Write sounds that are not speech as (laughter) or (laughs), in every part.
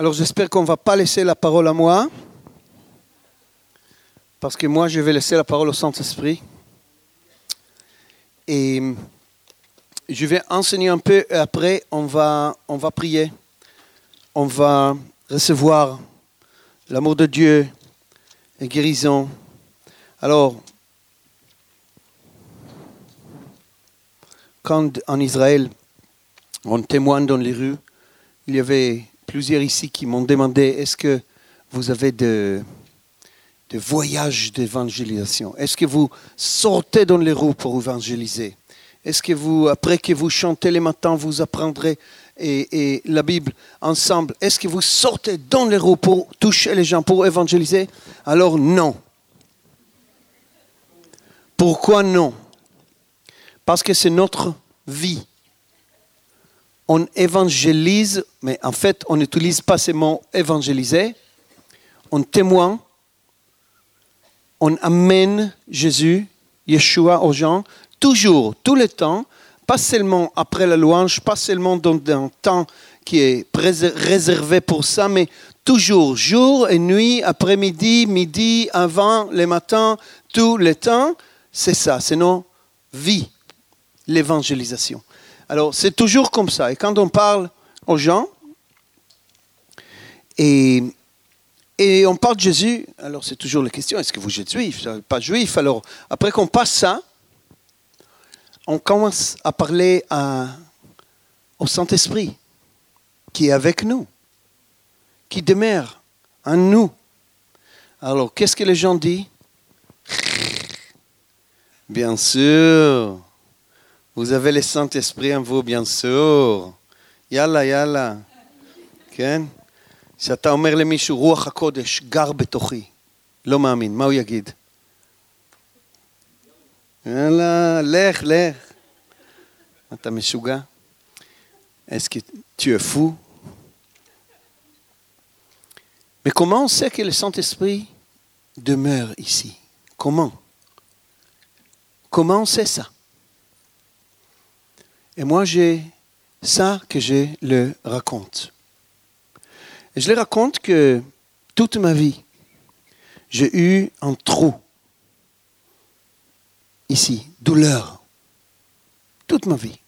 Alors j'espère qu'on ne va pas laisser la parole à moi, parce que moi je vais laisser la parole au Saint-Esprit. Et je vais enseigner un peu et après on va, on va prier. On va recevoir l'amour de Dieu et guérison. Alors, quand en Israël on témoigne dans les rues, il y avait plusieurs ici qui m'ont demandé est-ce que vous avez de, de voyages d'évangélisation? Est-ce que vous sortez dans les roues pour évangéliser? Est-ce que vous, après que vous chantez les matins, vous apprendrez et, et la Bible ensemble? Est-ce que vous sortez dans les roues pour toucher les gens, pour évangéliser? Alors non. Pourquoi non? Parce que c'est notre vie on évangélise, mais en fait, on n'utilise pas ces mots évangéliser. On témoigne, on amène Jésus, Yeshua aux gens, toujours, tout le temps, pas seulement après la louange, pas seulement dans un temps qui est réservé pour ça, mais toujours, jour et nuit, après-midi, midi, avant, le matin, tout le temps. C'est ça, c'est nos vies, l'évangélisation. Alors, c'est toujours comme ça. Et quand on parle aux gens, et, on parle de Jésus, alors c'est toujours la question, est-ce que vous êtes juif Pas juif? Alors, après qu'on passe ça, on commence à parler au Saint-Esprit qui est avec nous, qui demeure en nous. Alors, qu'est-ce que les gens disent? Bien sûr, vous avez le Saint-Esprit en vous, bien sûr. יאללה, יאללה. כן? כשאתה אומר למישהו, רוח הקודש גר בתוכי, לא מאמין, מה הוא יגיד? יאללה, לך, לך. אתה משוגע? Est-ce que tu es fou? Mais comment on sait que le Saint-Esprit demeure ici Comment Comment on sait ça Et moi, j'ai ça que je le raconte. Je le raconte que toute ma vie, j'ai eu un trou ici, douleur, toute ma vie.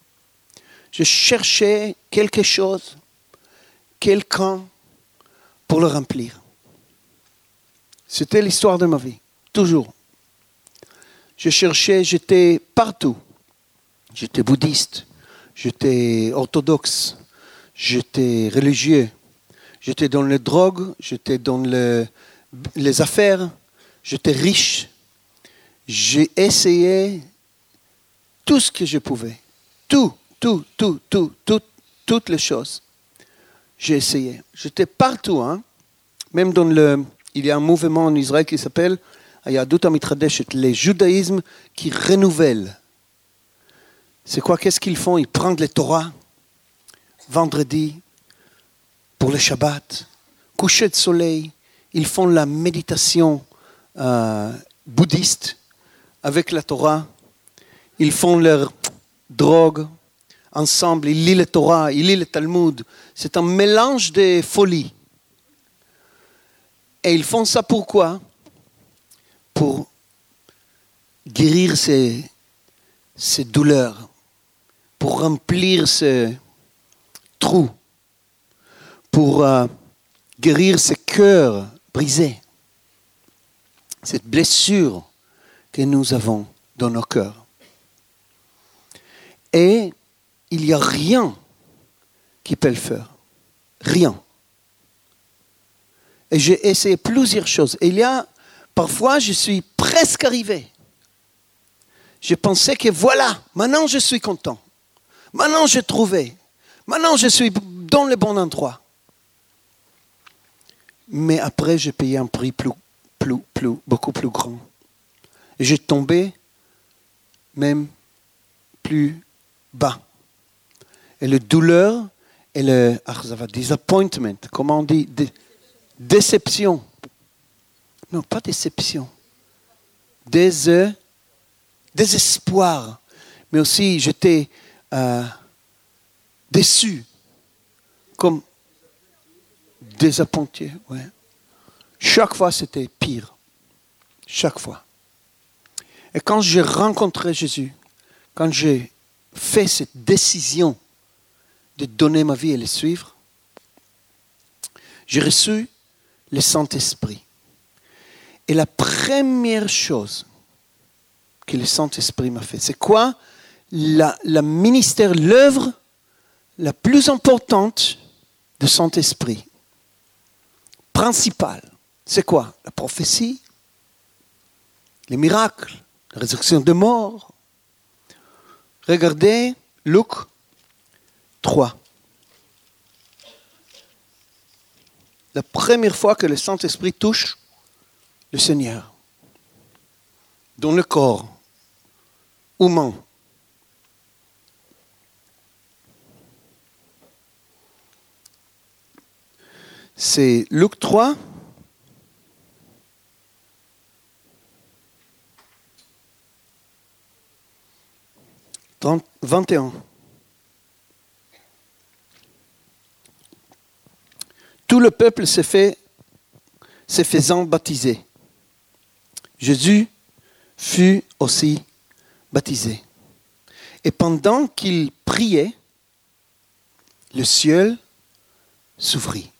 Je cherchais quelque chose, quelqu'un pour le remplir. C'était l'histoire de ma vie, toujours. Je cherchais, j'étais partout. J'étais bouddhiste, j'étais orthodoxe, j'étais religieux, j'étais dans les drogues, j'étais dans les affaires, j'étais riche. J'ai essayé tout ce que je pouvais. Tout, tout, tout, tout, tout toutes les choses. J'ai essayé. J'étais partout. Hein? Même dans le... Il y a un mouvement en Israël qui s'appelle Ayadut Amitradeshet, les judaïsmes qui renouvellent c'est quoi? Qu'est-ce qu'ils font? Ils prennent les Torah vendredi pour le Shabbat, coucher de soleil. Ils font la méditation euh, bouddhiste avec la Torah. Ils font leur drogue ensemble. Ils lisent la Torah, ils lisent le Talmud. C'est un mélange de folie. Et ils font ça pourquoi Pour guérir ces, ces douleurs pour remplir ce trou, pour euh, guérir ce cœurs brisés, cette blessure que nous avons dans nos cœurs. Et il n'y a rien qui peut le faire. Rien. Et j'ai essayé plusieurs choses. Et il y a, parfois, je suis presque arrivé. Je pensais que voilà, maintenant je suis content. Maintenant, j'ai trouvé. Maintenant, je suis dans le bon endroit. Mais après, j'ai payé un prix plus, plus, plus, beaucoup plus grand. Et j'ai tombé même plus bas. Et la douleur et le ah, disappointment, comment on dit Déception. Non, pas déception. Des, désespoir. Mais aussi, j'étais euh, déçu, comme désappointé. Chaque fois, c'était pire. Chaque fois. Et quand j'ai rencontré Jésus, quand j'ai fait cette décision de donner ma vie et le suivre, j'ai reçu le Saint-Esprit. Et la première chose que le Saint-Esprit m'a fait, c'est quoi? La, ministère, l'œuvre la plus importante de Saint-Esprit, principale, c'est quoi? La prophétie, les miracles, la résurrection des morts. Regardez Luc 3. La première fois que le Saint-Esprit touche le Seigneur dans le corps humain. C'est Luc 3. Vingt et un. Tout le peuple s'est fait, s'est faisant baptiser. Jésus fut aussi baptisé. Et pendant qu'il priait, le ciel s'ouvrit.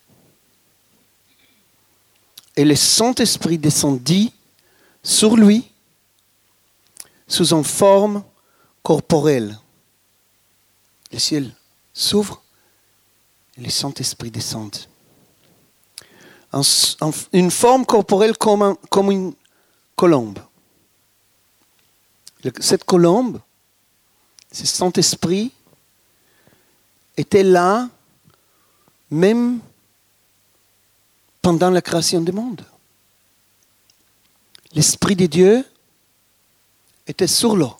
Et le Saint-Esprit descendit sur lui sous une forme corporelle. Le ciel s'ouvre et le Saint-Esprit descend. une forme corporelle comme, une colombe. Cette colombe, ce Saint-Esprit, était là même pendant la création du monde. L'Esprit de Dieu était sur l'eau.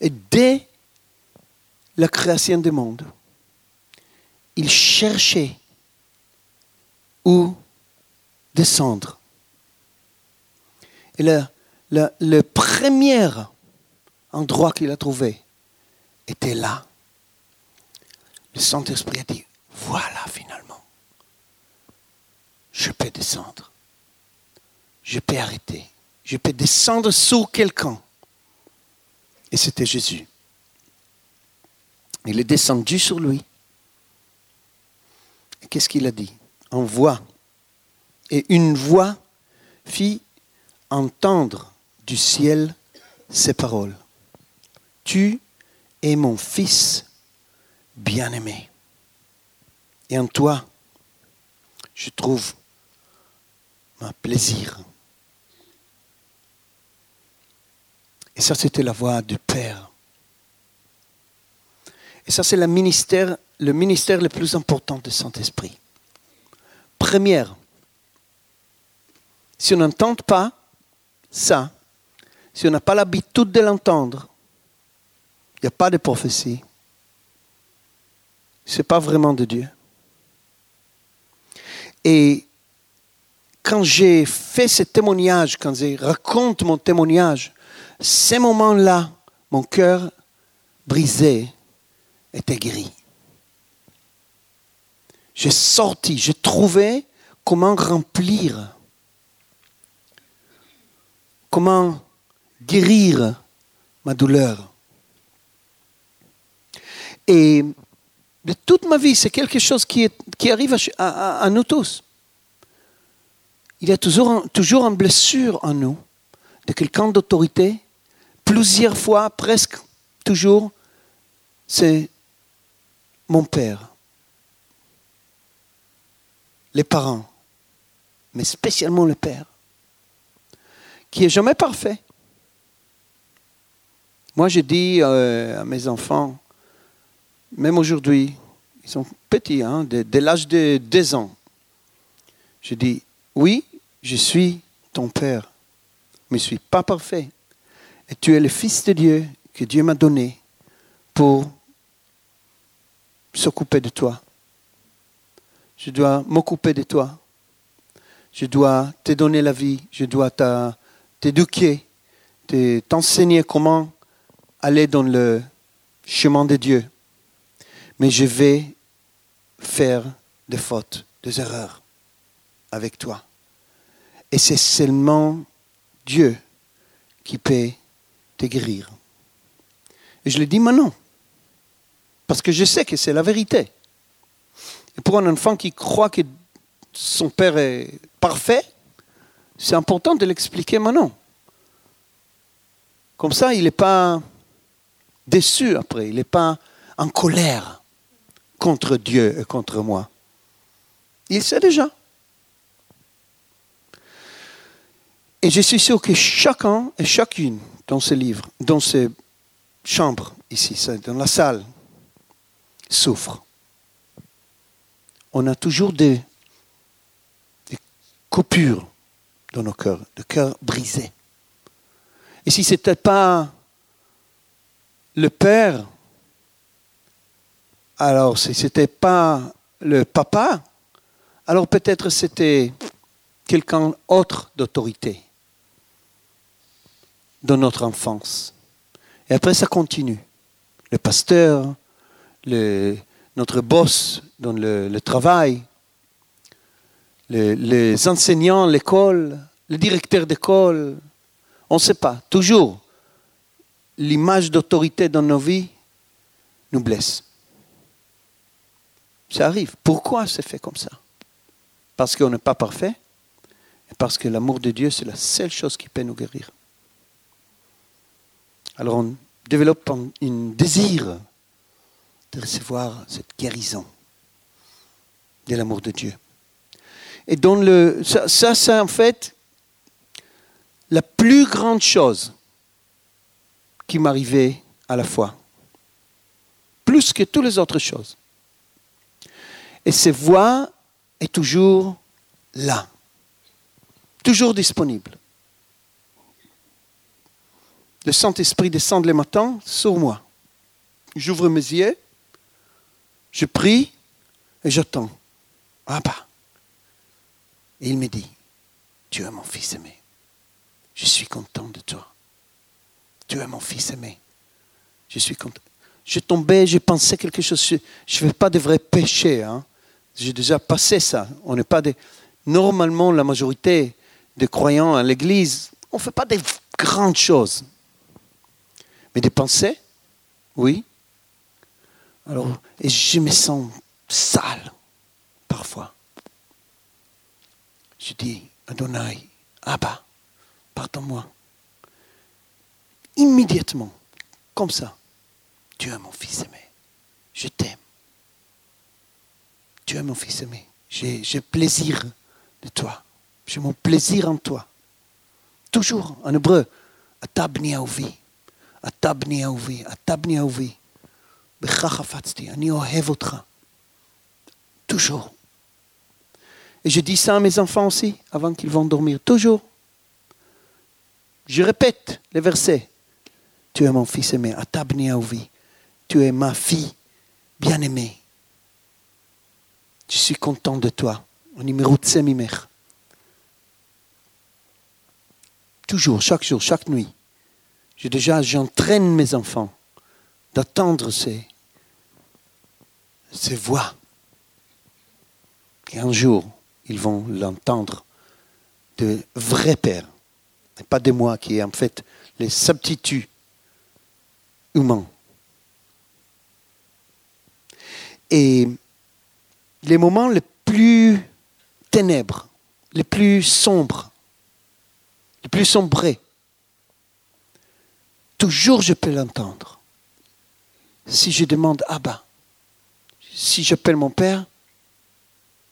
Et dès la création du monde, il cherchait où descendre. Et le, premier endroit qu'il a trouvé était là. Le Saint-Esprit a dit, voilà finalement, je peux descendre. Je peux arrêter. Je peux descendre sur quelqu'un. Et c'était Jésus. Il est descendu sur lui. Et qu'est-ce qu'il a dit? En voix. Et une voix fit entendre du ciel ces paroles. Tu es mon fils bien-aimé. Et en toi, je trouve mon plaisir. Et ça, c'était la voix du Père. Et ça, c'est le ministère, le ministère le plus important du Saint-Esprit. Première, si on n'entend pas ça, si on n'a pas l'habitude de l'entendre, il n'y a pas de prophétie. Ce n'est pas vraiment de Dieu. Et quand j'ai fait ce témoignage, quand je raconte mon témoignage, ces moments-là, mon cœur brisé était gris. J'ai sorti, j'ai trouvé comment remplir, comment guérir ma douleur. Et de toute ma vie, c'est quelque chose qui, arrive à, nous tous. Il y a toujours, toujours une blessure en nous de quelqu'un d'autorité. Plusieurs fois, presque toujours, c'est mon père, les parents, mais spécialement le père, qui est jamais parfait. Moi, je dis euh, à mes enfants, même aujourd'hui, ils sont petits, hein, dès, l'âge de deux ans, je dis, oui, je suis ton père, mais je ne suis pas parfait. Et tu es le Fils de Dieu que Dieu m'a donné pour s'occuper de toi. Je dois m'occuper de toi. Je dois te donner la vie. Je dois t'éduquer, t'enseigner comment aller dans le chemin de Dieu. Mais je vais faire des fautes. des erreurs avec toi. Et c'est seulement Dieu qui peut te guérir. Et je le dis maintenant, parce que je sais que c'est la vérité. Et pour un enfant qui croit que son père est parfait, c'est important de l'expliquer maintenant. Comme ça, il n'est pas déçu après, il n'est pas en colère contre Dieu et contre moi. Il sait déjà. Et je suis sûr que chacun et chacune dans ce livre, dans ces chambres ici, dans la salle, souffre. On a toujours des, coupures dans nos cœurs, des cœurs brisés. Et si ce n'était pas le père, alors si ce n'était pas le papa, alors peut-être c'était quelqu'un autre d'autorité dans notre enfance. Et après, ça continue. Le pasteur, notre boss dans le, travail, les enseignants, l'école, le directeur d'école, on ne sait pas. Toujours, l'image d'autorité dans nos vies nous blesse. Ça arrive. Pourquoi c'est fait comme ça? Parce qu'on n'est pas parfait et parce que l'amour de Dieu, c'est la seule chose qui peut nous guérir. Alors on développe un, désir de recevoir cette guérison de l'amour de Dieu. Et dans le, ça, ça c'est en fait la plus grande chose qui m'arrivait à la fois, plus que toutes les autres choses. Et cette voix est toujours là, toujours disponible. Le Saint-Esprit descend le matin sur moi. J'ouvre mes yeux, je prie et j'attends. Ah bah. Il me dit, tu es mon fils aimé. Je suis content de toi. Tu es mon fils aimé. Je suis content. Je tombais, je pensais quelque chose. Je ne fais pas de vrais péchés. Hein. J'ai déjà passé ça. On n'est pas des. Normalement, la majorité des croyants à l'Église, on ne fait pas des grandes choses. Des pensées, oui. Alors, et je me sens sale parfois. Je dis, Adonai, Abba, pardonne-moi. Immédiatement, comme ça, tu es mon fils aimé. Je t'aime. Tu es mon fils aimé. J'ai plaisir de toi. J'ai mon plaisir en toi. Toujours en hébreu, Toujours. Et je dis ça à mes enfants aussi, avant qu'ils vont dormir. Toujours. Je répète les versets. Tu es mon fils aimé, Atabni Aouvi. Tu es ma fille bien-aimée. Je suis content de toi. Numéro de Toujours, chaque jour, chaque nuit. J'ai déjà, j'entraîne mes enfants d'attendre ces, voix. Et un jour, ils vont l'entendre de vrais pères et pas de moi qui est en fait les substituts humains. Et les moments les plus ténèbres, les plus sombres, les plus sombrés, toujours je peux l'entendre. Si je demande Abba, si j'appelle mon Père,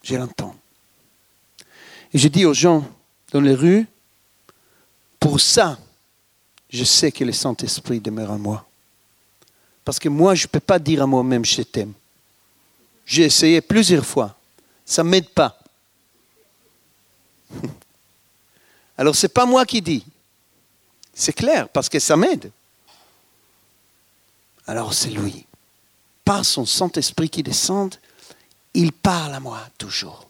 je l'entends. Et je dis aux gens dans les rues, pour ça, je sais que le Saint-Esprit demeure en moi. Parce que moi, je ne peux pas dire à moi-même, je t'aime. J'ai essayé plusieurs fois. Ça ne m'aide pas. (laughs) Alors, ce n'est pas moi qui dis. C'est clair, parce que ça m'aide. Alors, c'est lui. Par son Saint-Esprit qui descend, il parle à moi toujours.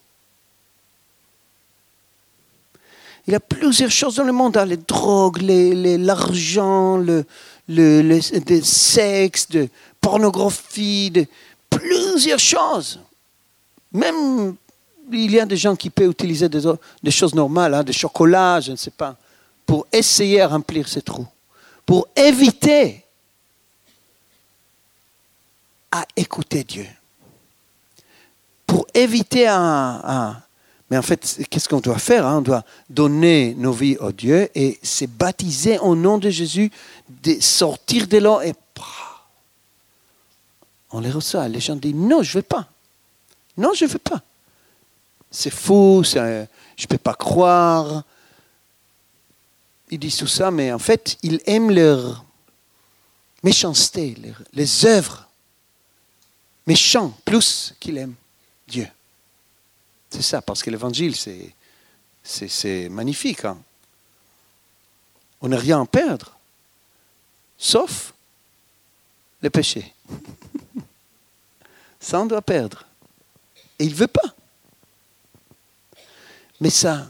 Il y a plusieurs choses dans le monde, hein, les drogues, l'argent, le, le, sexe, de pornographie, de, plusieurs choses. Même il y a des gens qui peuvent utiliser des, des choses normales, hein, des chocolats, je ne sais pas, pour essayer à remplir ces trous, pour éviter à écouter Dieu, pour éviter à... mais en fait, qu'est-ce qu'on doit faire hein? On doit donner nos vies à Dieu et se baptiser au nom de Jésus, de sortir de l'eau et on les reçoit. Les gens disent non, je ne veux pas. Non, je ne veux pas. C'est faux, je ne peux pas croire. Ils disent tout ça, mais en fait, ils aiment leur méchanceté, les œuvres méchants, plus qu'ils aiment Dieu. C'est ça, parce que l'évangile, c'est, c'est, magnifique. Hein. On n'a rien à perdre, sauf le péché. (laughs) ça, on doit perdre. Et il ne veut pas. Mais ça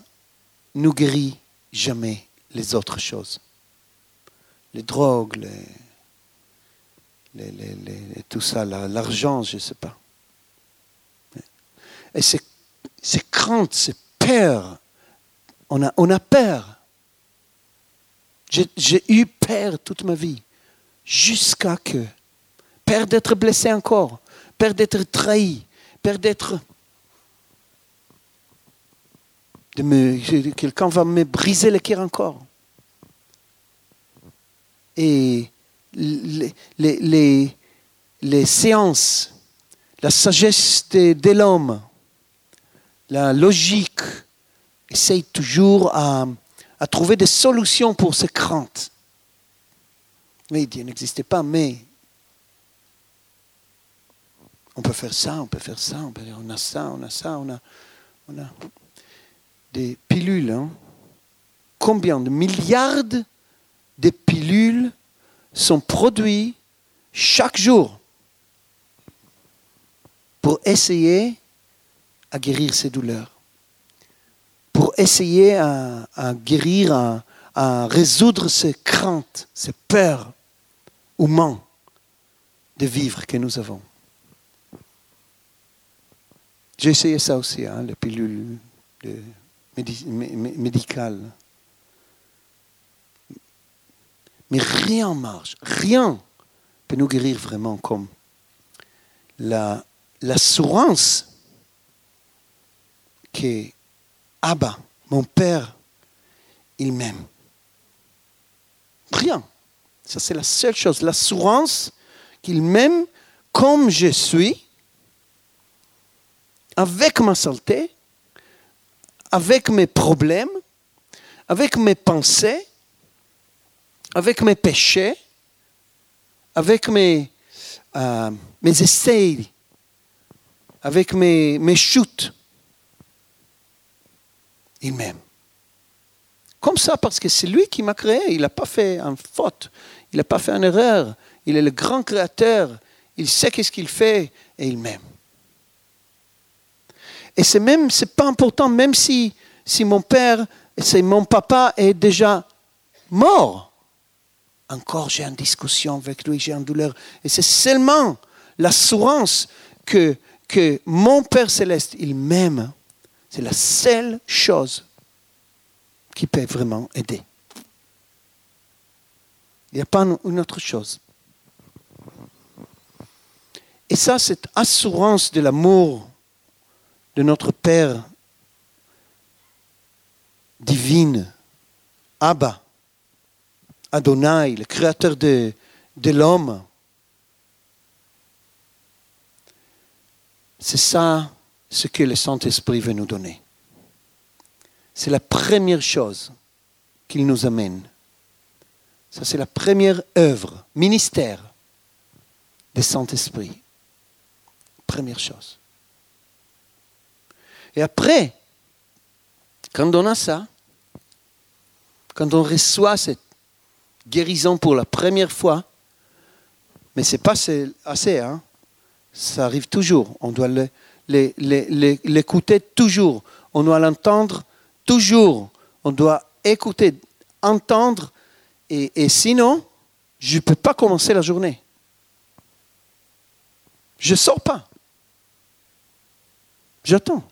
nous guérit jamais les autres choses. Les drogues, les, tout ça, l'argent, je ne sais pas. Et ces, craintes, ces peurs, on a, on a peur. J'ai eu peur toute ma vie, jusqu'à que, peur d'être blessé encore, peur d'être trahi, peur d'être quelqu'un va me briser le cœur encore. Et les, les, les, séances, la sagesse de, l'homme, la logique, essayent toujours à, à, trouver des solutions pour ces craintes. Mais Dieu n'existait pas, mais on peut faire ça, on peut faire ça, on, peut, on a ça, on a ça, on a, on a des pilules. Hein. Combien de milliards de pilules sont produits chaque jour pour essayer à guérir ces douleurs, pour essayer à, guérir, à, résoudre ces craintes, ces peurs ou manques de vivre que nous avons. J'ai essayé ça aussi, hein, les pilules de Mais rien marche, rien peut nous guérir vraiment comme l'assurance que Abba, mon Père, il m'aime. Rien. Ça, c'est la seule chose. L'assurance qu'il m'aime comme je suis, avec ma saleté, avec mes problèmes, avec mes pensées, avec mes péchés, avec mes, euh, mes essais, avec mes, mes chutes. Il m'aime. Comme ça, parce que c'est lui qui m'a créé. Il n'a pas fait une faute. Il n'a pas fait une erreur. Il est le grand créateur. Il sait qu'est-ce qu'il fait et il m'aime. Et c'est même, c'est pas important, même si, si mon père, c'est mon papa est déjà mort. Encore j'ai une discussion avec lui, j'ai une douleur. Et c'est seulement l'assurance que, que mon Père céleste, il m'aime. C'est la seule chose qui peut vraiment aider. Il n'y a pas une autre chose. Et ça, cette assurance de l'amour de notre Père divine, Abba, Adonai, le créateur de, l'homme. C'est ça ce que le Saint-Esprit veut nous donner. C'est la première chose qu'il nous amène. Ça, c'est la première œuvre, ministère du Saint-Esprit. Première chose. Et après, quand on a ça, quand on reçoit cette guérison pour la première fois, mais ce n'est pas assez, hein? ça arrive toujours. On doit l'écouter toujours. On doit l'entendre toujours. On doit écouter, entendre, et, et sinon, je ne peux pas commencer la journée. Je ne sors pas. J'attends.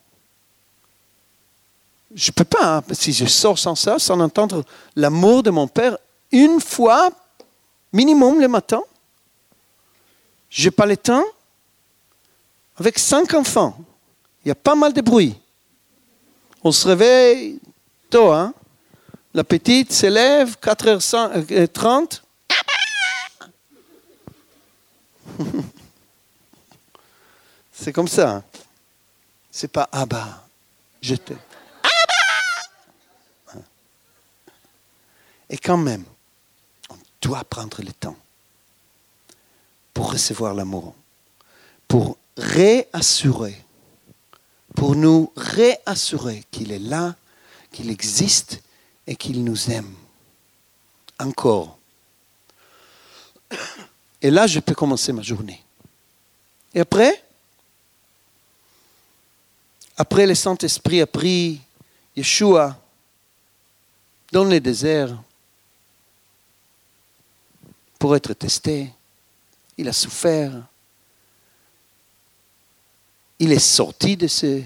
je ne peux pas, hein, si je sors sans ça, sans entendre l'amour de mon Père une fois minimum le matin. Je n'ai pas le temps. Avec cinq enfants, il y a pas mal de bruit. On se réveille tôt, hein? La petite s'élève, 4h30. (laughs) C'est comme ça. Hein. C'est pas ah bah, je t'aime. Et quand même, on doit prendre le temps pour recevoir l'amour, pour réassurer, pour nous réassurer qu'il est là, qu'il existe et qu'il nous aime. Encore. Et là, je peux commencer ma journée. Et après, après le Saint-Esprit a pris Yeshua dans le désert pour être testé. Il a souffert. Il est sorti de ce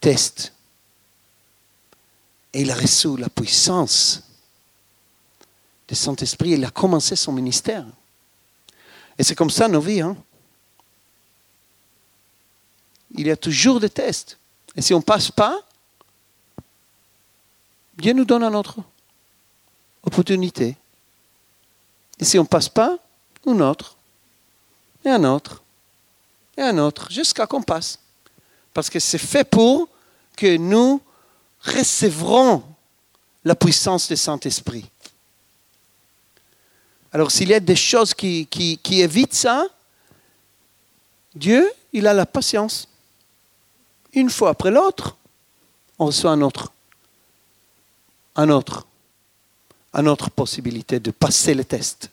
test. Et il a reçu la puissance du Saint-Esprit. Il a commencé son ministère. Et c'est comme ça nos vies. Hein? Il y a toujours des tests. Et si on ne passe pas, Dieu nous donne une autre opportunité. Et si on ne passe pas, une autre, et un autre, et un autre, jusqu'à qu'on passe. Parce que c'est fait pour que nous recevrons la puissance du Saint-Esprit. Alors s'il y a des choses qui, qui, évitent ça, Dieu, il a la patience. Une fois après l'autre, on reçoit un autre. Un autre. Une autre possibilité de passer le test.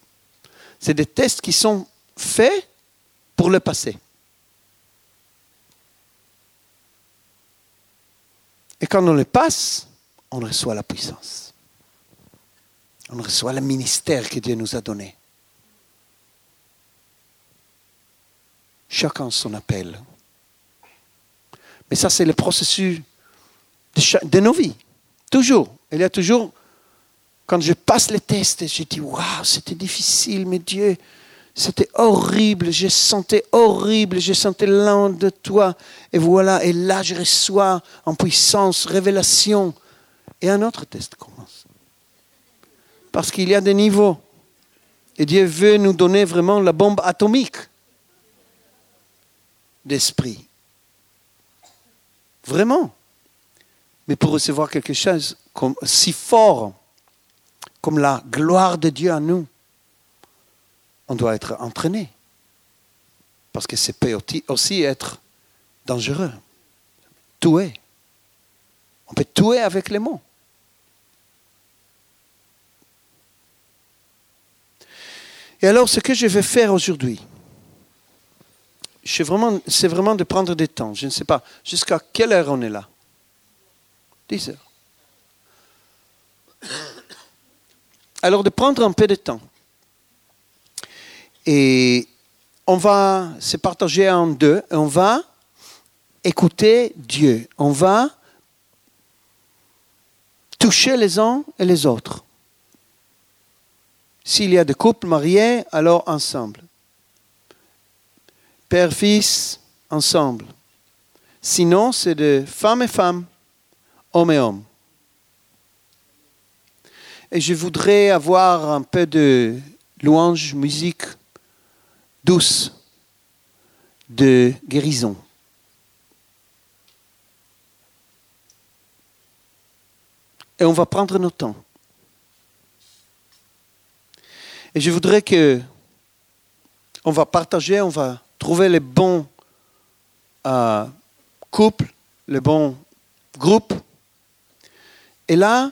C'est des tests qui sont faits pour le passer. Et quand on le passe, on reçoit la puissance. On reçoit le ministère que Dieu nous a donné. Chacun son appel. Mais ça, c'est le processus de, nos vies. Toujours. Il y a toujours, quand je passe les tests, je dis, waouh, c'était difficile, mais Dieu, c'était horrible, je sentais horrible, je sentais loin de toi. Et voilà, et là je reçois en puissance, révélation. Et un autre test commence. Parce qu'il y a des niveaux. Et Dieu veut nous donner vraiment la bombe atomique d'esprit. Vraiment. Mais pour recevoir quelque chose comme, si fort comme la gloire de Dieu en nous, on doit être entraîné. Parce que ça peut aussi être dangereux. Tuer. On peut tuer avec les mots. Et alors, ce que je vais faire aujourd'hui, c'est vraiment, de prendre des temps. Je ne sais pas jusqu'à quelle heure on est là. 10 heures. Alors, de prendre un peu de temps. Et on va se partager en deux. On va écouter Dieu. On va toucher les uns et les autres. S'il y a des couples mariés, alors ensemble. Père, fils, ensemble. Sinon, c'est de femme et femme, homme et homme. Et je voudrais avoir un peu de louange, musique douce de guérison. Et on va prendre notre temps. Et je voudrais que on va partager, on va trouver les bons euh, couples, les bons groupes. Et là,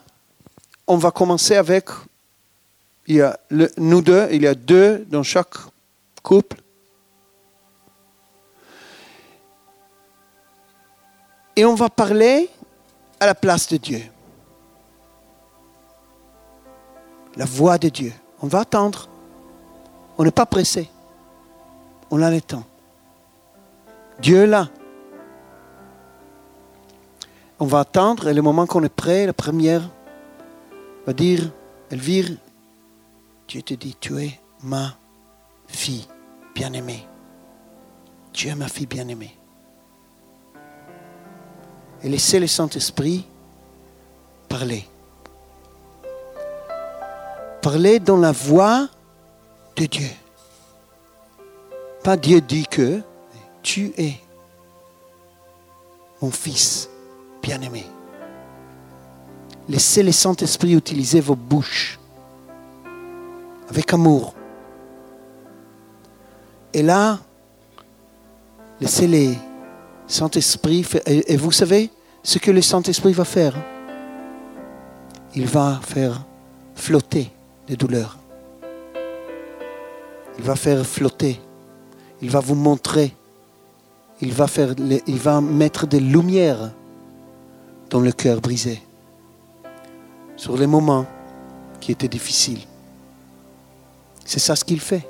on va commencer avec, il y a nous deux, il y a deux dans chaque couple. Et on va parler à la place de Dieu. La voix de Dieu. On va attendre. On n'est pas pressé. On a le temps. Dieu est là. on va attendre et le moment qu'on est prêt, la première va dire, Elvire, Dieu te dit, tu es ma fille bien-aimée. Tu es ma fille bien-aimée. Et laissez le Saint-Esprit parler. Parler dans la voix de Dieu. Pas Dieu dit que, tu es mon fils bien-aimé. Laissez le Saint-Esprit utiliser vos bouches avec amour. Et là, laissez le Saint-Esprit. Et vous savez ce que le Saint-Esprit va faire? Il va faire flotter les douleurs. Il va faire flotter. Il va vous montrer. Il va, il va mettre des lumières dans le cœur brisé. Sur les moments qui étaient difficiles. C'est ça ce qu'il fait.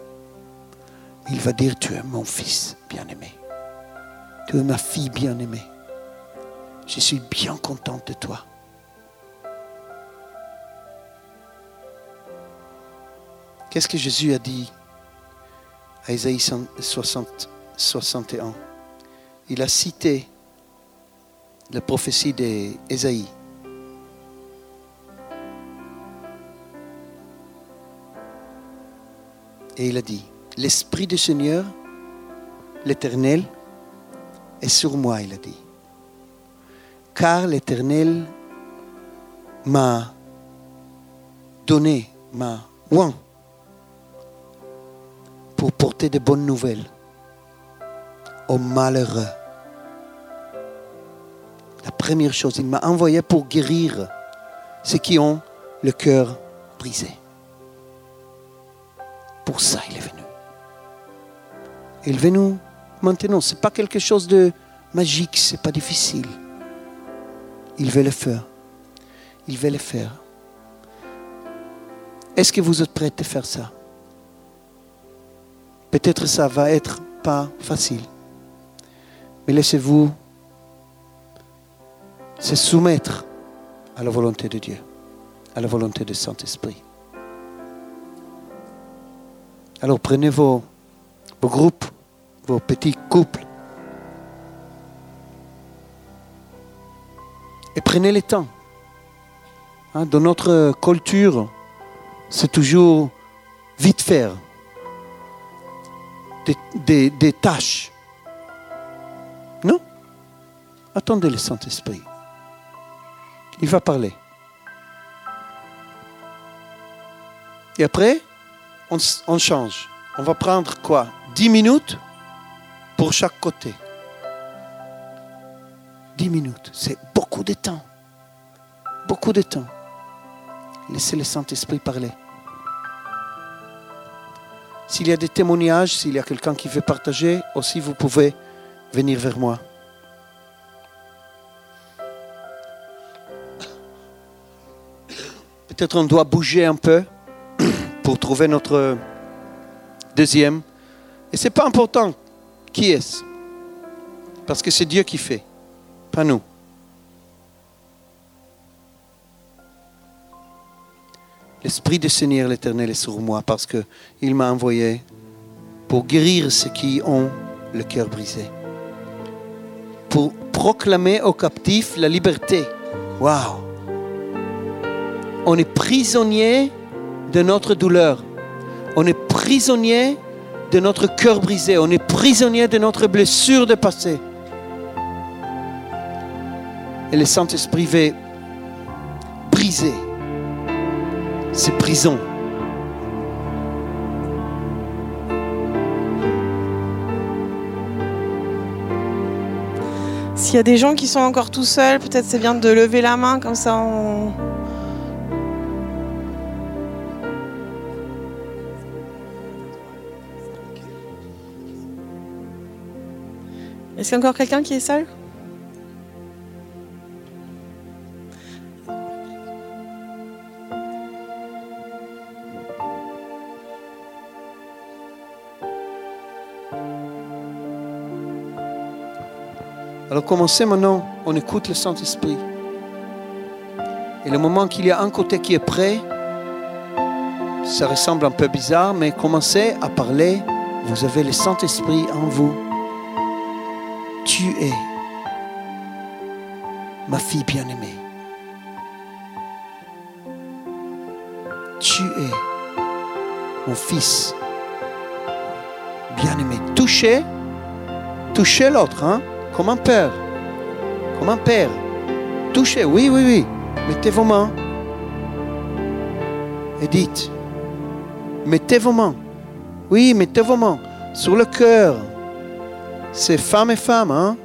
Il va dire, tu es mon fils bien-aimé. Tu es ma fille bien-aimée. Je suis bien contente de toi. Qu'est-ce que Jésus a dit à Isaïe 60, 61 Il a cité la prophétie d'Ésaïe. Et il a dit, l'Esprit du Seigneur, l'Éternel, est sur moi, il a dit. Car l'Éternel m'a donné, m'a oint pour porter de bonnes nouvelles aux malheureux. La première chose, il m'a envoyé pour guérir ceux qui ont le cœur brisé. Pour ça, il est venu. Il est venu maintenant. Ce n'est pas quelque chose de magique, ce n'est pas difficile. Il veut le faire. Il veut le faire. Est-ce que vous êtes prêts à faire ça? Peut-être ça va être pas facile. Mais laissez-vous se soumettre à la volonté de Dieu, à la volonté du Saint-Esprit. Alors prenez vos, groupes, vos petits couples, et prenez le temps. Hein, dans notre culture, c'est toujours vite faire des tâches. Non? Attendez le Saint-Esprit. Il va parler. Et après, on, change. On va prendre quoi? 10 minutes pour chaque côté. 10 minutes, c'est beaucoup de temps. Beaucoup de temps. Laissez le Saint-Esprit parler. S'il y a des témoignages, s'il y a quelqu'un qui veut partager, aussi vous pouvez venir vers moi. Peut-être on doit bouger un peu pour trouver notre deuxième. Et ce n'est pas important qui est-ce. Parce que c'est Dieu qui fait, pas nous. L'Esprit du Seigneur l'Éternel est sur moi parce qu'il m'a envoyé pour guérir ceux qui ont le cœur brisé. Pour proclamer aux captifs la liberté. Waouh! On est prisonnier de notre douleur. On est prisonnier de notre cœur brisé. On est prisonnier de notre blessure de passé. Et le Saint-Esprit veut briser ces prisons. S'il y a des gens qui sont encore tout seuls, peut-être c'est bien de lever la main, comme ça on... Est-ce qu'il y a encore quelqu'un qui est seul? Alors commencez maintenant on écoute le Saint-Esprit. Et le moment qu'il y a un côté qui est prêt, ça ressemble un peu bizarre, mais commencez à parler. Vous avez le Saint-Esprit en vous. Tu es ma fille bien-aimée. Tu es mon fils bien-aimé. Touchez, touchez l'autre, hein, comme un père, comme un père. Touchez, oui, oui, oui. Mettez vos mains et dites, mettez vos mains. Oui, mettez vos mains sur le cœur. C'est femme et femme, hein.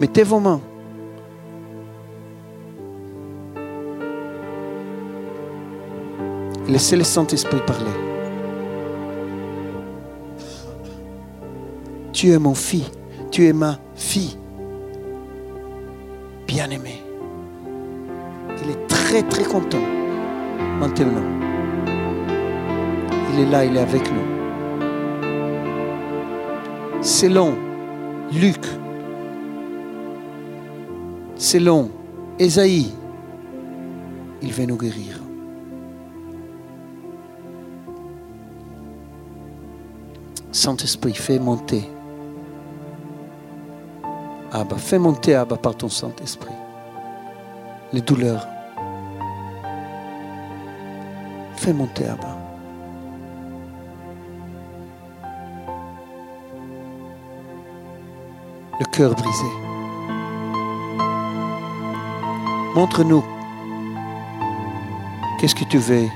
Mettez vos mains. Laissez le Saint-Esprit parler. Tu es mon fils, tu es ma fille. Bien-aimé. Il est très très content maintenant. Il est là, il est avec nous. Selon Luc, selon Esaïe, il va nous guérir. Saint-Esprit, fais monter. Abba, fais monter Abba par ton Saint-Esprit. Les douleurs. Fais monter Abba. Le cœur brisé. Montre-nous. Qu'est-ce que tu veux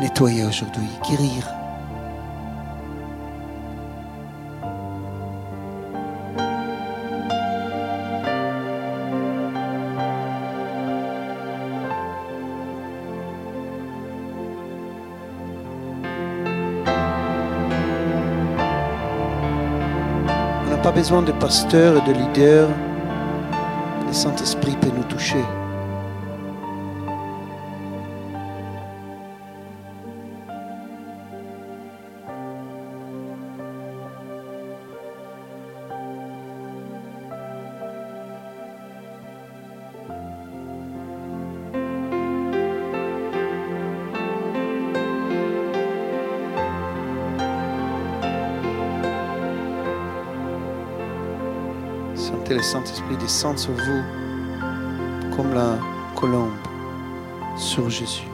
nettoyer aujourd'hui, guérir. Besoin de pasteurs et de leaders. Le Saint-Esprit peut nous toucher. Sentez le Saint-Esprit descendre sur vous comme la colombe sur Jésus.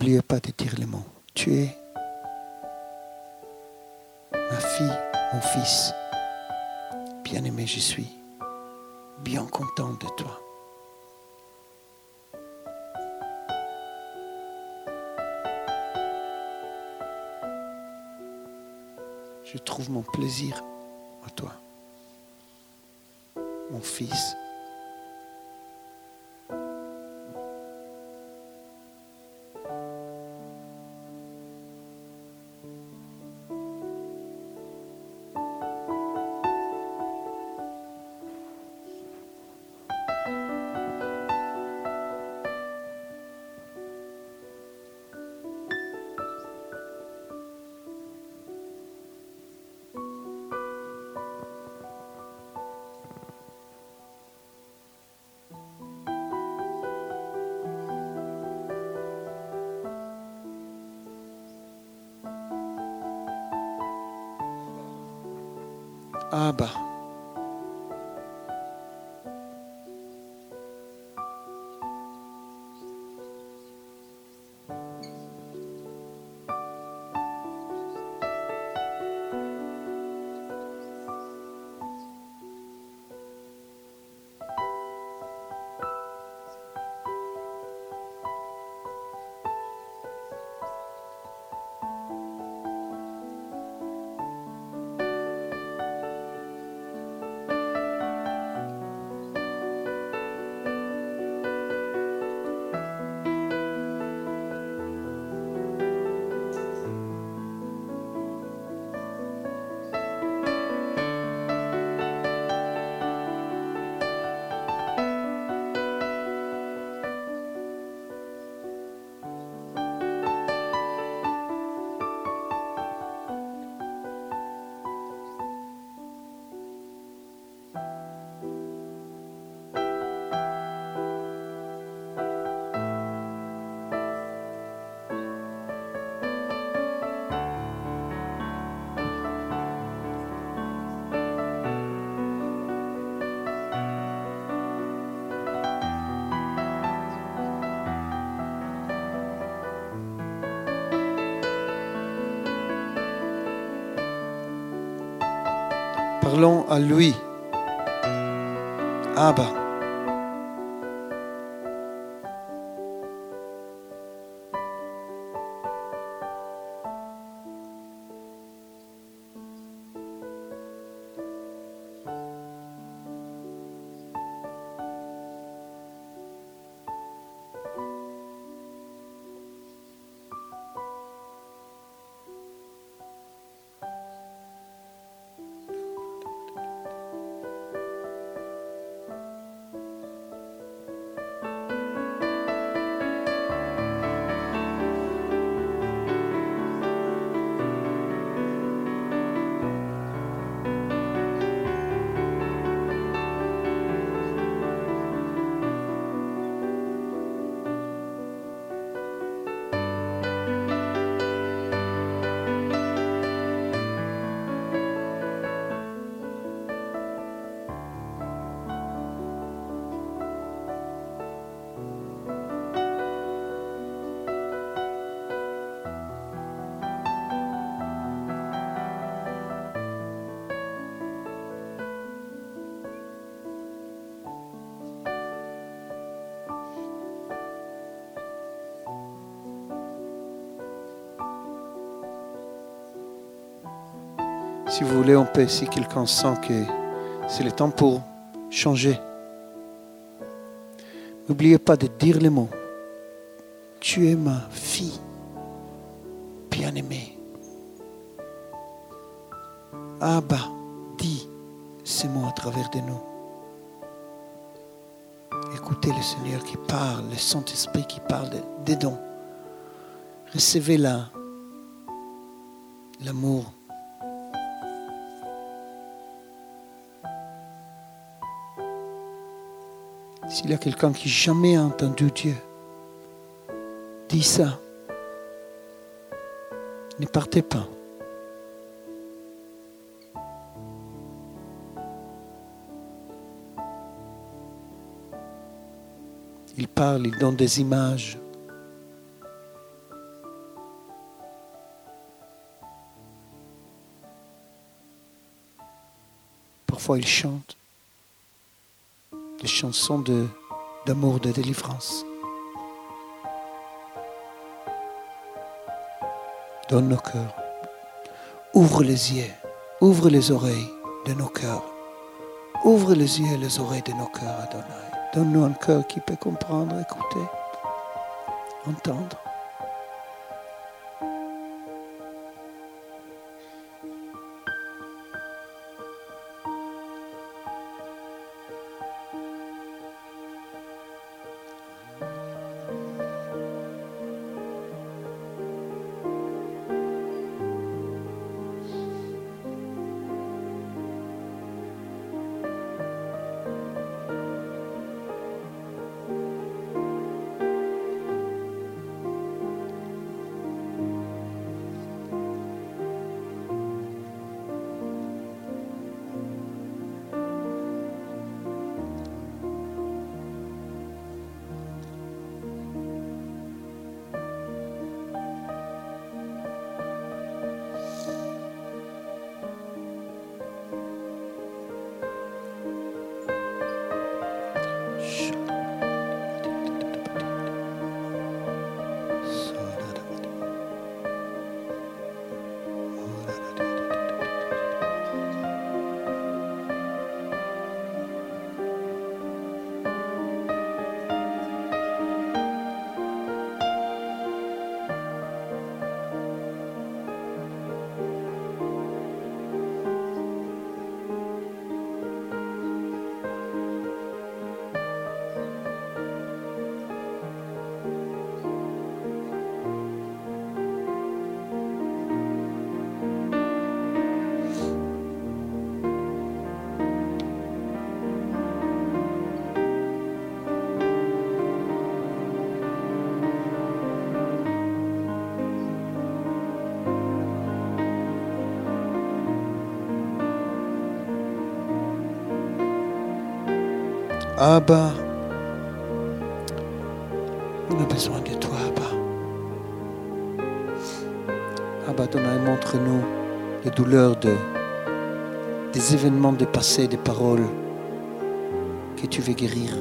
N'oubliez pas de dire les mots. Tu es ma fille, mon fils. Bien-aimé, je suis bien content de toi. Je trouve mon plaisir à toi. Mon fils, Parlons à lui. Abba. Si vous voulez, on peut, si quelqu'un sent que c'est le temps pour changer. N'oubliez pas de dire les mots. Tu es ma fille bien-aimée. Abba, dis ces mots à travers de nous. Écoutez le Seigneur qui parle, le Saint-Esprit qui parle dedans. Recevez la, l'amour. S'il y a quelqu'un qui jamais a entendu Dieu, dis ça. Ne partez pas. Il parle, il donne des images. Parfois, il chante des chansons de, d'amour, de délivrance. Donne nos cœurs. Ouvre les yeux, ouvre les oreilles de nos cœurs. Ouvre les yeux et les oreilles de nos cœurs, Adonai. Donne-nous un cœur qui peut comprendre, écouter, entendre. Abba, on a besoin de toi, Abba. Abba, Adonai, montre-nous les douleurs de, des événements du passé, des paroles que tu veux guérir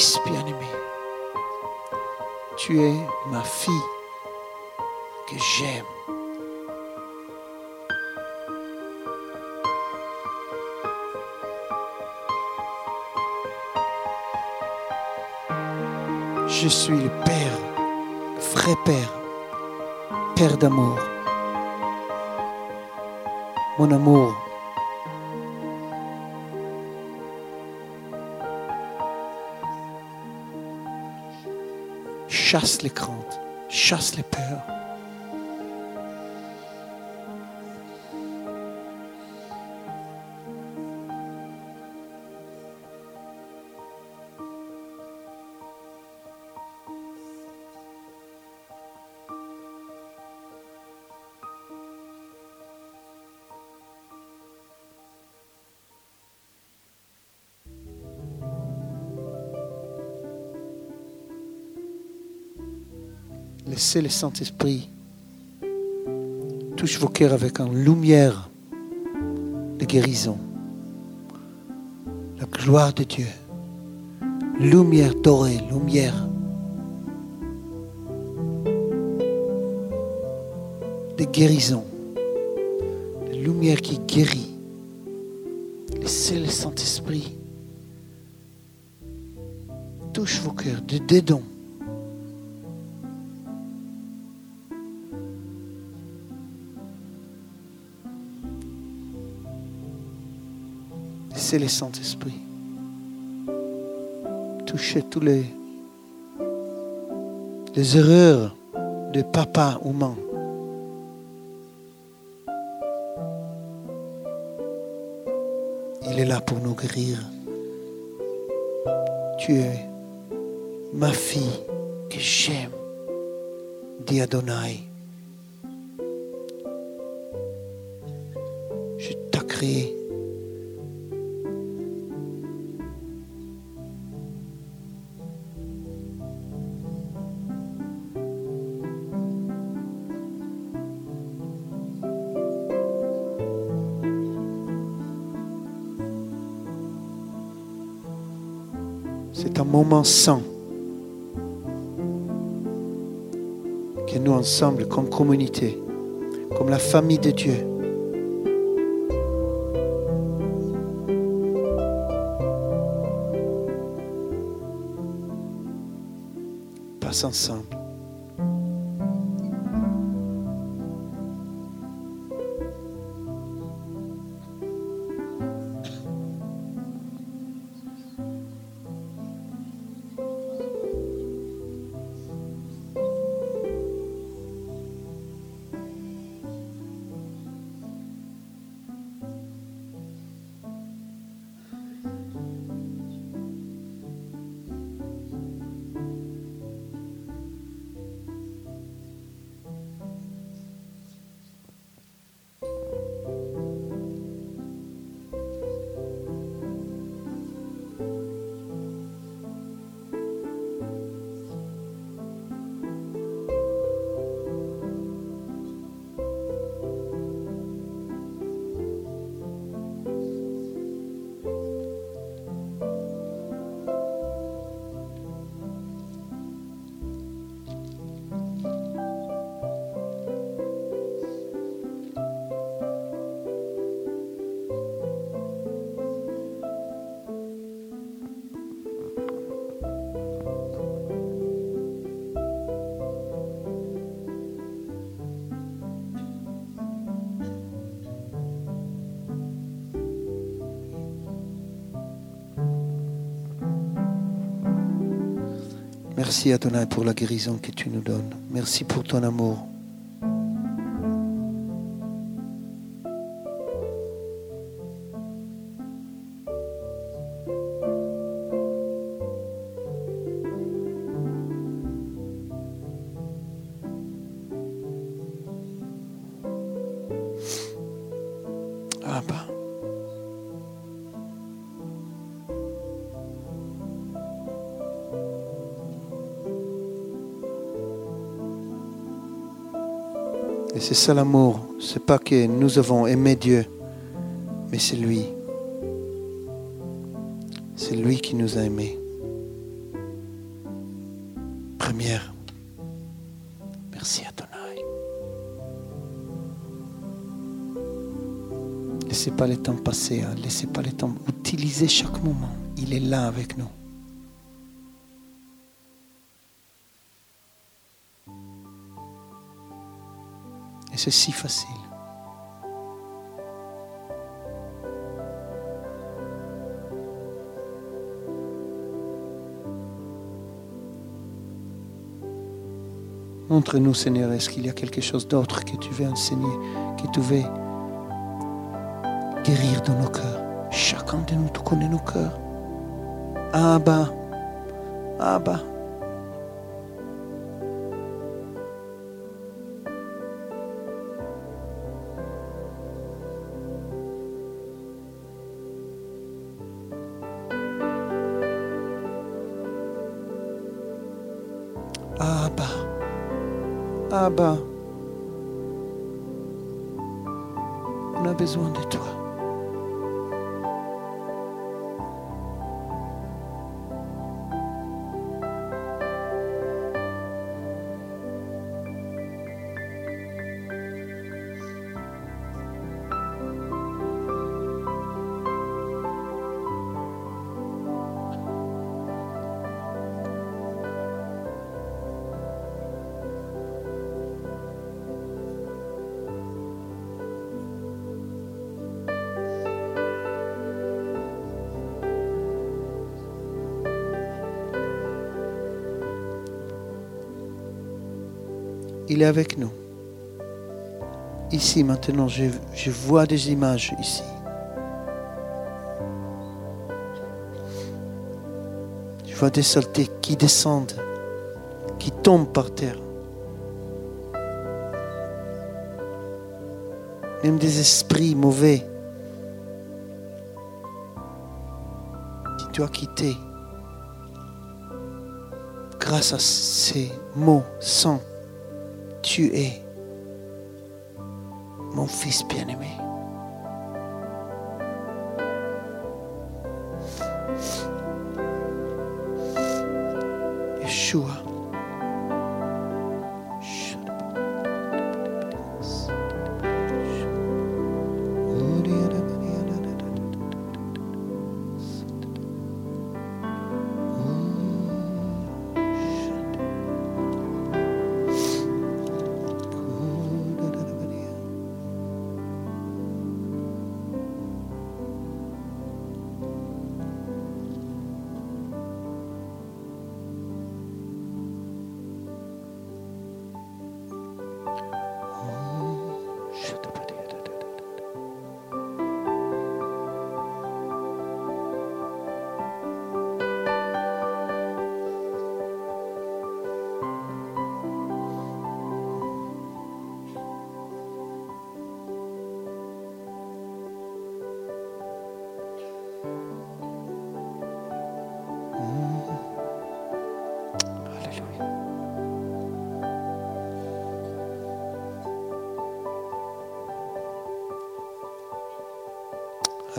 mon chasse les craintes, chasse les peurs. Laissez le Saint-Esprit touche vos cœurs avec une lumière de guérison. La gloire de Dieu. Lumière dorée, lumière de guérison. La lumière qui guérit. Laissez le Saint-Esprit touche vos cœurs de dedans. Laissez le Saint-Esprit toucher tous les, les erreurs de papa humain. Il est là pour nous guérir. Tu es ma fille que j'aime, dit Adonai. Je t'ai créé. C'est un moment saint que nous ensemble, comme communauté, comme la famille de Dieu, passe ensemble. Merci Adonai pour la guérison que tu nous donnes. Merci pour ton amour. C'est ça l'amour. C'est pas que nous avons aimé Dieu, mais c'est lui. C'est lui qui nous a aimés. Première. Merci Adonai. Laissez pas le temps passer, hein. laissez pas le temps. Utilisez chaque moment. Il est là avec nous. C'est si facile. Montre-nous, Seigneur, est-ce qu'il y a quelque chose d'autre que tu veux enseigner, que tu veux guérir dans nos cœurs? Chacun de nous, tu connais nos cœurs. Abba, Abba. Abba, Abba. On a besoin de toi. Avec nous. Ici, maintenant, je, vois des images ici. Je vois des saletés qui descendent, qui tombent par terre. Même des esprits mauvais qui as quittés grâce à ces mots saints tu es mon fils bien-aimé.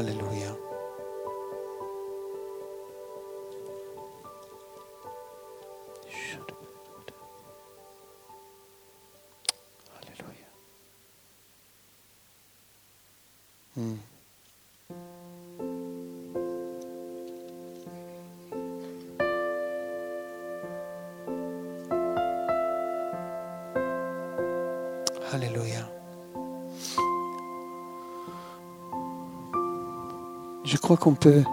Alléluia. Alléluia. Hmm. Je crois qu'on peut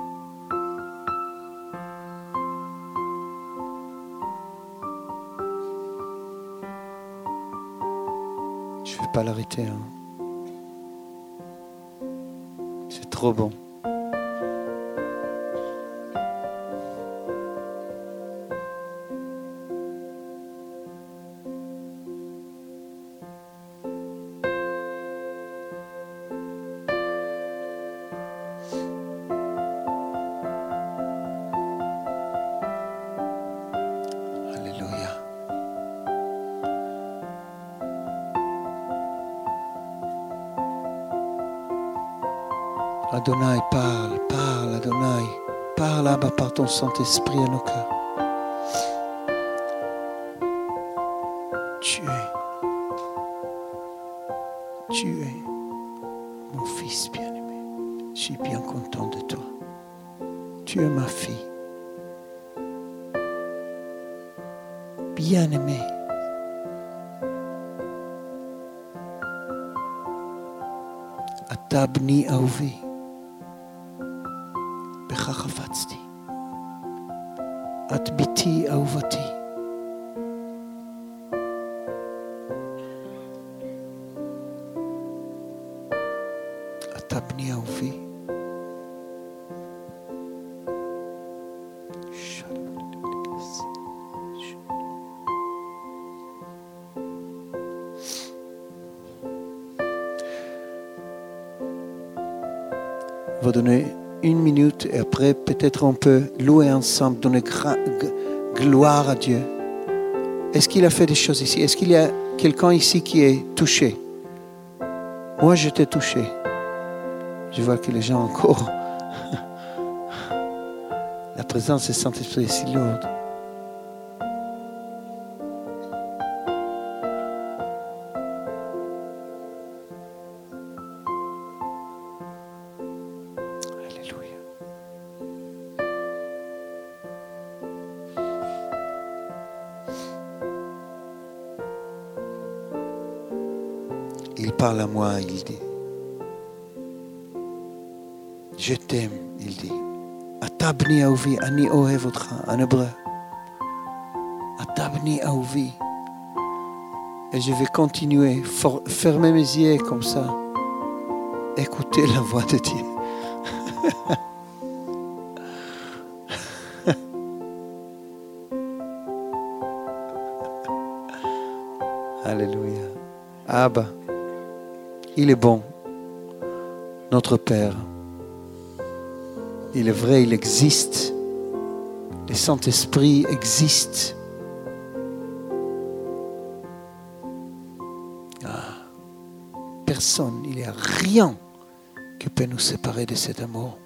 Adonai, parle, parle, Adonai. Parle, Abba, par ton Saint-Esprit à nos cœurs. On peut louer ensemble, donner gloire à Dieu. Est-ce qu'il a fait des choses ici? Est-ce qu'il y a quelqu'un ici qui est touché? Moi j'étais touché. Je vois que les gens encore... (laughs) La présence du Saint-Esprit est si lourde. Il parle à moi, il dit. Je t'aime, il dit. אתה בני אהובי, אני אוהב אותך, en hébreu. אתה בני אהובי. Et je vais continuer, for- fermer mes yeux comme ça. Écouter la voix de Dieu. (laughs) Alléluia. Abba, il est bon, notre Père. Il est vrai, il existe. Le Saint-Esprit existe. Ah, personne, il n'y a rien qui peut nous séparer de cet amour.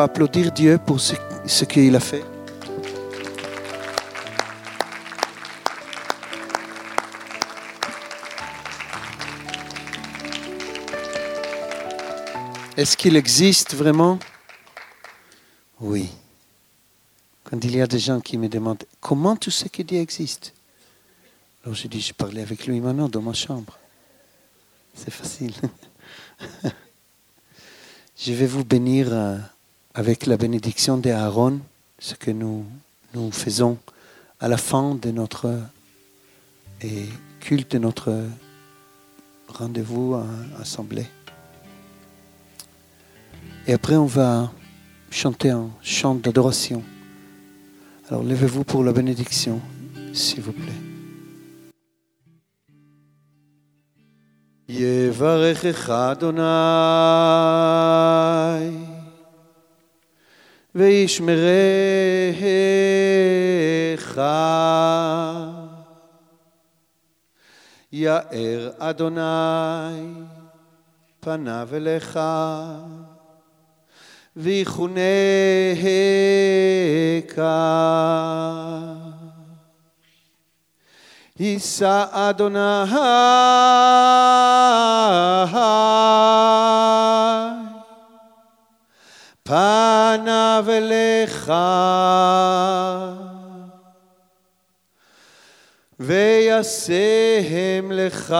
Applaudir Dieu pour ce, ce qu'il a fait. Est-ce qu'il existe vraiment? Oui. Quand il y a des gens qui me demandent comment tu sais que Dieu existe? Alors je dis, je parlais avec lui maintenant dans ma chambre. C'est facile. (laughs) Je vais vous bénir euh, avec la bénédiction d'Aaron, ce que nous, nous faisons à la fin de notre euh, et culte, de notre rendez-vous à assemblée. Et après, on va chanter un chant d'adoration. Alors, levez-vous pour la bénédiction, s'il vous plaît. יברכך אדוני וישמרך יאר אדוני פניו אליך ויחונקה. יישא אדוני פניו אליך וישם לך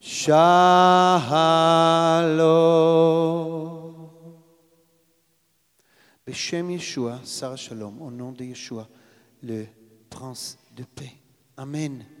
שלום. בשם ישוע, שר השלום, au nom de Yeshua, le prince de paix. Amen.